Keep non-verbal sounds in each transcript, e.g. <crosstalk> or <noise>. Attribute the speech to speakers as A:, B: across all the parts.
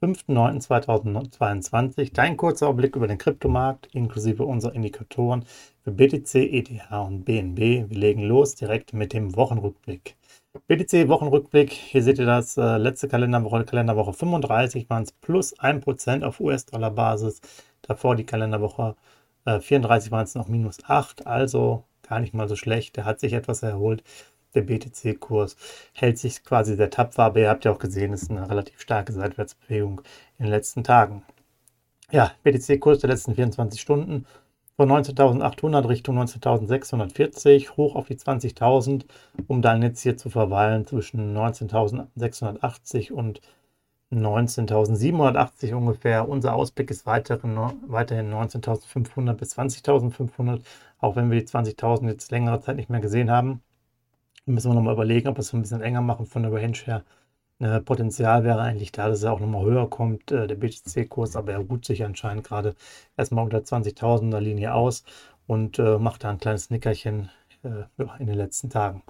A: 5.9.2022 dein kurzer Überblick über den Kryptomarkt inklusive unserer Indikatoren für BTC, ETH und BNB. Wir legen los direkt mit dem Wochenrückblick. BTC Wochenrückblick, hier seht ihr das äh, letzte Kalenderwoche, Kalenderwoche 35 waren es plus 1% auf US-Dollar-Basis. Davor die Kalenderwoche äh, 34 waren es noch minus 8, also gar nicht mal so schlecht. Der hat sich etwas erholt der BTC-Kurs hält sich quasi sehr tapfer, aber ihr habt ja auch gesehen, es ist eine relativ starke Seitwärtsbewegung in den letzten Tagen. Ja, BTC-Kurs der letzten 24 Stunden von 19.800 Richtung 19.640 hoch auf die 20.000, um dann jetzt hier zu verweilen zwischen 19.680 und 19.780 ungefähr. Unser Ausblick ist weiterhin, weiterhin 19.500 bis 20.500, auch wenn wir die 20.000 jetzt längere Zeit nicht mehr gesehen haben. Müssen wir nochmal überlegen, ob wir es ein bisschen enger machen von der Range her. Äh, Potenzial wäre eigentlich da, dass er auch nochmal höher kommt, äh, der BTC-Kurs, aber er ruht sich anscheinend gerade erstmal unter 20.000er Linie aus und äh, macht da ein kleines Nickerchen in den letzten Tagen.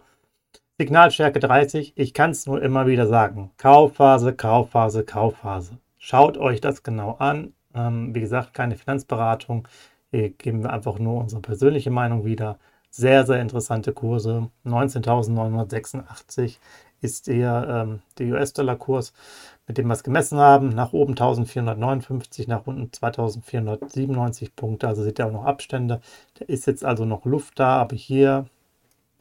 A: Signalstärke 30, ich kann es nur immer wieder sagen. Kaufphase, Kaufphase, Kaufphase. Schaut euch das genau an. Ähm, wie gesagt, keine Finanzberatung. Hier geben wir einfach nur unsere persönliche Meinung wieder. Sehr, sehr interessante Kurse. 19.986 ist hier ähm, der US-Dollar-Kurs, mit dem wir es gemessen haben. Nach oben 1459, nach unten 2497 Punkte. Also seht ihr auch noch Abstände. Da ist jetzt also noch Luft da, aber hier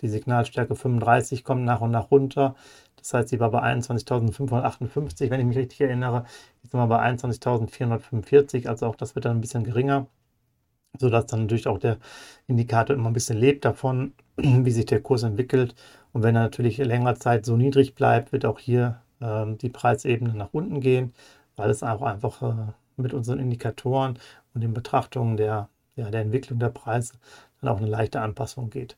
A: die Signalstärke 35 kommt nach und nach runter. Das heißt, sie war bei 21.558, wenn ich mich richtig erinnere. Jetzt sind wir bei 21.445, also auch das wird dann ein bisschen geringer sodass dann natürlich auch der Indikator immer ein bisschen lebt davon, <clears throat> wie sich der Kurs entwickelt. Und wenn er natürlich länger Zeit so niedrig bleibt, wird auch hier ähm, die Preisebene nach unten gehen, weil es auch einfach äh, mit unseren Indikatoren und den Betrachtungen der, ja, der Entwicklung der Preise dann auch eine leichte Anpassung geht,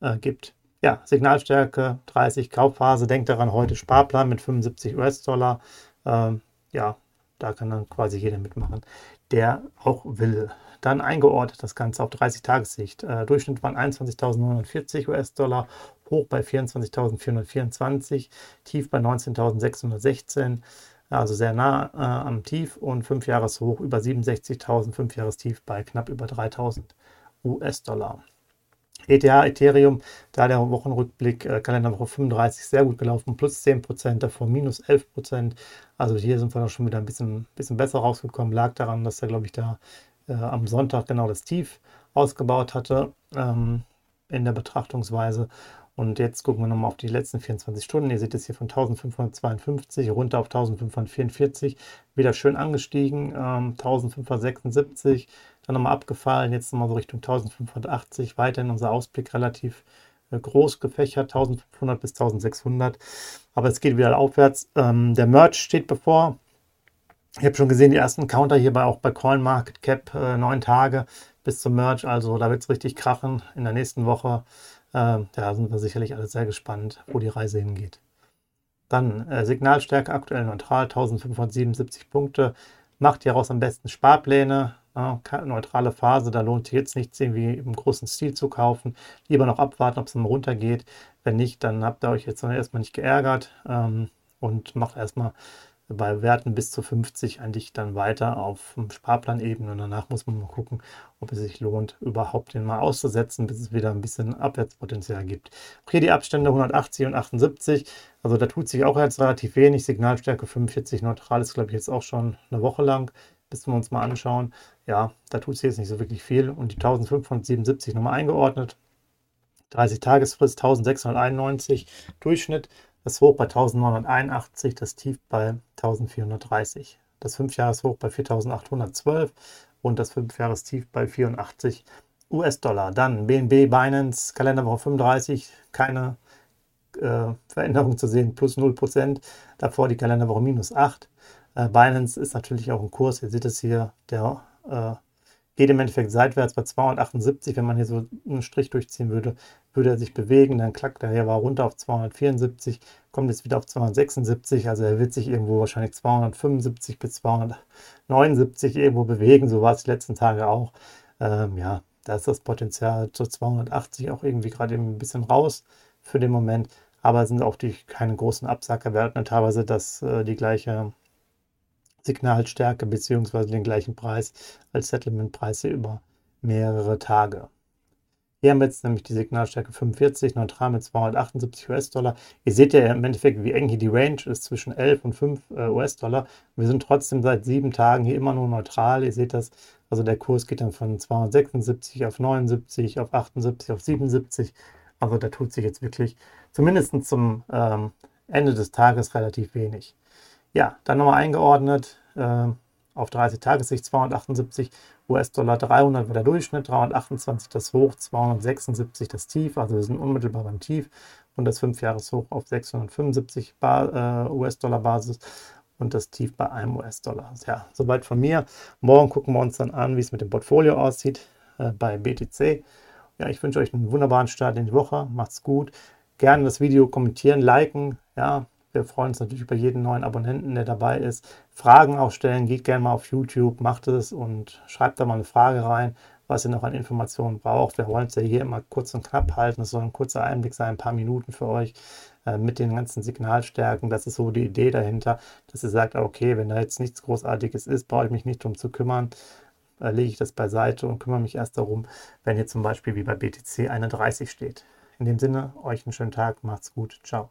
A: äh, gibt. Ja, Signalstärke 30 Kaufphase. Denkt daran, heute Sparplan mit 75 US-Dollar. Ähm, ja, da kann dann quasi jeder mitmachen, der auch will. Dann eingeordnet das Ganze auf 30-Tagessicht. Äh, Durchschnitt waren 21.940 US-Dollar, hoch bei 24.424, tief bei 19.616, also sehr nah äh, am Tief und 5 Jahreshoch über 67.000, 5 Jahrestief bei knapp über 3.000 US-Dollar. ETH, Ethereum, da der Wochenrückblick, äh, Kalenderwoche 35, sehr gut gelaufen, plus 10%, davor minus 11%. Also hier sind wir noch schon wieder ein bisschen, bisschen besser rausgekommen. Lag daran, dass er, glaube ich, da äh, am Sonntag genau das Tief ausgebaut hatte ähm, in der Betrachtungsweise. Und jetzt gucken wir nochmal auf die letzten 24 Stunden. Ihr seht es hier von 1552 runter auf 1544, wieder schön angestiegen, ähm, 1576, dann nochmal abgefallen, jetzt nochmal so Richtung 1580, weiterhin unser Ausblick relativ äh, groß gefächert, 1500 bis 1600, aber es geht wieder aufwärts. Ähm, der Merch steht bevor, ich habe schon gesehen, die ersten Counter hier bei, auch bei CoinMarketCap, äh, neun Tage bis zum Merch. Also da wird es richtig krachen in der nächsten Woche. Äh, da sind wir sicherlich alle sehr gespannt, wo die Reise hingeht. Dann äh, Signalstärke aktuell neutral, 1577 Punkte. Macht hieraus am besten Sparpläne. Ja, neutrale Phase, da lohnt sich jetzt nichts irgendwie im großen Stil zu kaufen. Lieber noch abwarten, ob es mal runtergeht. Wenn nicht, dann habt ihr euch jetzt erstmal nicht geärgert ähm, und macht erstmal bei Werten bis zu 50 eigentlich dann weiter auf Sparplanebene und danach muss man mal gucken, ob es sich lohnt, überhaupt den mal auszusetzen, bis es wieder ein bisschen Abwärtspotenzial gibt. Hier die Abstände 180 und 78, also da tut sich auch jetzt relativ wenig. Signalstärke 45 neutral ist, glaube ich, jetzt auch schon eine Woche lang, bis wir uns mal anschauen. Ja, da tut sich jetzt nicht so wirklich viel und die 1577 nochmal eingeordnet. 30 Tagesfrist 1691 Durchschnitt das Hoch bei 1981, das Tief bei 1430. Das 5-Jahres-Hoch bei 4812 und das 5-Jahres-Tief bei 84 US-Dollar. Dann BNB, Binance, Kalenderwoche 35, keine äh, Veränderung zu sehen, plus 0%. Davor die Kalenderwoche minus 8. Äh, Binance ist natürlich auch ein Kurs, ihr seht es hier, der äh, geht im Endeffekt seitwärts bei 278. Wenn man hier so einen Strich durchziehen würde, würde er sich bewegen. Dann klackt er hier war runter auf 274, kommt jetzt wieder auf 276. Also er wird sich irgendwo wahrscheinlich 275 bis 279 irgendwo bewegen. So war es die letzten Tage auch. Ähm, ja, da ist das Potenzial zu 280 auch irgendwie gerade ein bisschen raus für den Moment. Aber sind auch die keine großen Absacker. Wir hatten teilweise das, äh, die gleiche Signalstärke bzw. den gleichen Preis als Settlementpreis über mehrere Tage. Hier haben wir jetzt nämlich die Signalstärke 45, neutral mit 278 US-Dollar. Ihr seht ja im Endeffekt, wie eng hier die Range ist zwischen 11 und 5 äh, US-Dollar. Wir sind trotzdem seit sieben Tagen hier immer nur neutral. Ihr seht das, also der Kurs geht dann von 276 auf 79, auf 78, auf 77. Also da tut sich jetzt wirklich zumindest zum ähm, Ende des Tages relativ wenig. Ja, dann nochmal eingeordnet äh, auf 30 Tagessicht 278 US-Dollar 300 war der Durchschnitt, 328 das Hoch, 276 das Tief, also wir sind unmittelbar beim Tief und das 5-Jahres-Hoch auf 675 äh, US-Dollar-Basis und das Tief bei einem US-Dollar. Ja, soweit von mir. Morgen gucken wir uns dann an, wie es mit dem Portfolio aussieht äh, bei BTC. Ja, ich wünsche euch einen wunderbaren Start in die Woche. Macht's gut. Gerne das Video kommentieren, liken. Ja, wir freuen uns natürlich über jeden neuen Abonnenten, der dabei ist. Fragen auch stellen, geht gerne mal auf YouTube, macht es und schreibt da mal eine Frage rein, was ihr noch an Informationen braucht. Wir wollen es ja hier immer kurz und knapp halten. Es soll ein kurzer Einblick sein, ein paar Minuten für euch äh, mit den ganzen Signalstärken. Das ist so die Idee dahinter, dass ihr sagt, okay, wenn da jetzt nichts Großartiges ist, brauche ich mich nicht drum zu kümmern. Äh, lege ich das beiseite und kümmere mich erst darum, wenn hier zum Beispiel wie bei BTC eine 30 steht. In dem Sinne, euch einen schönen Tag, macht's gut, ciao.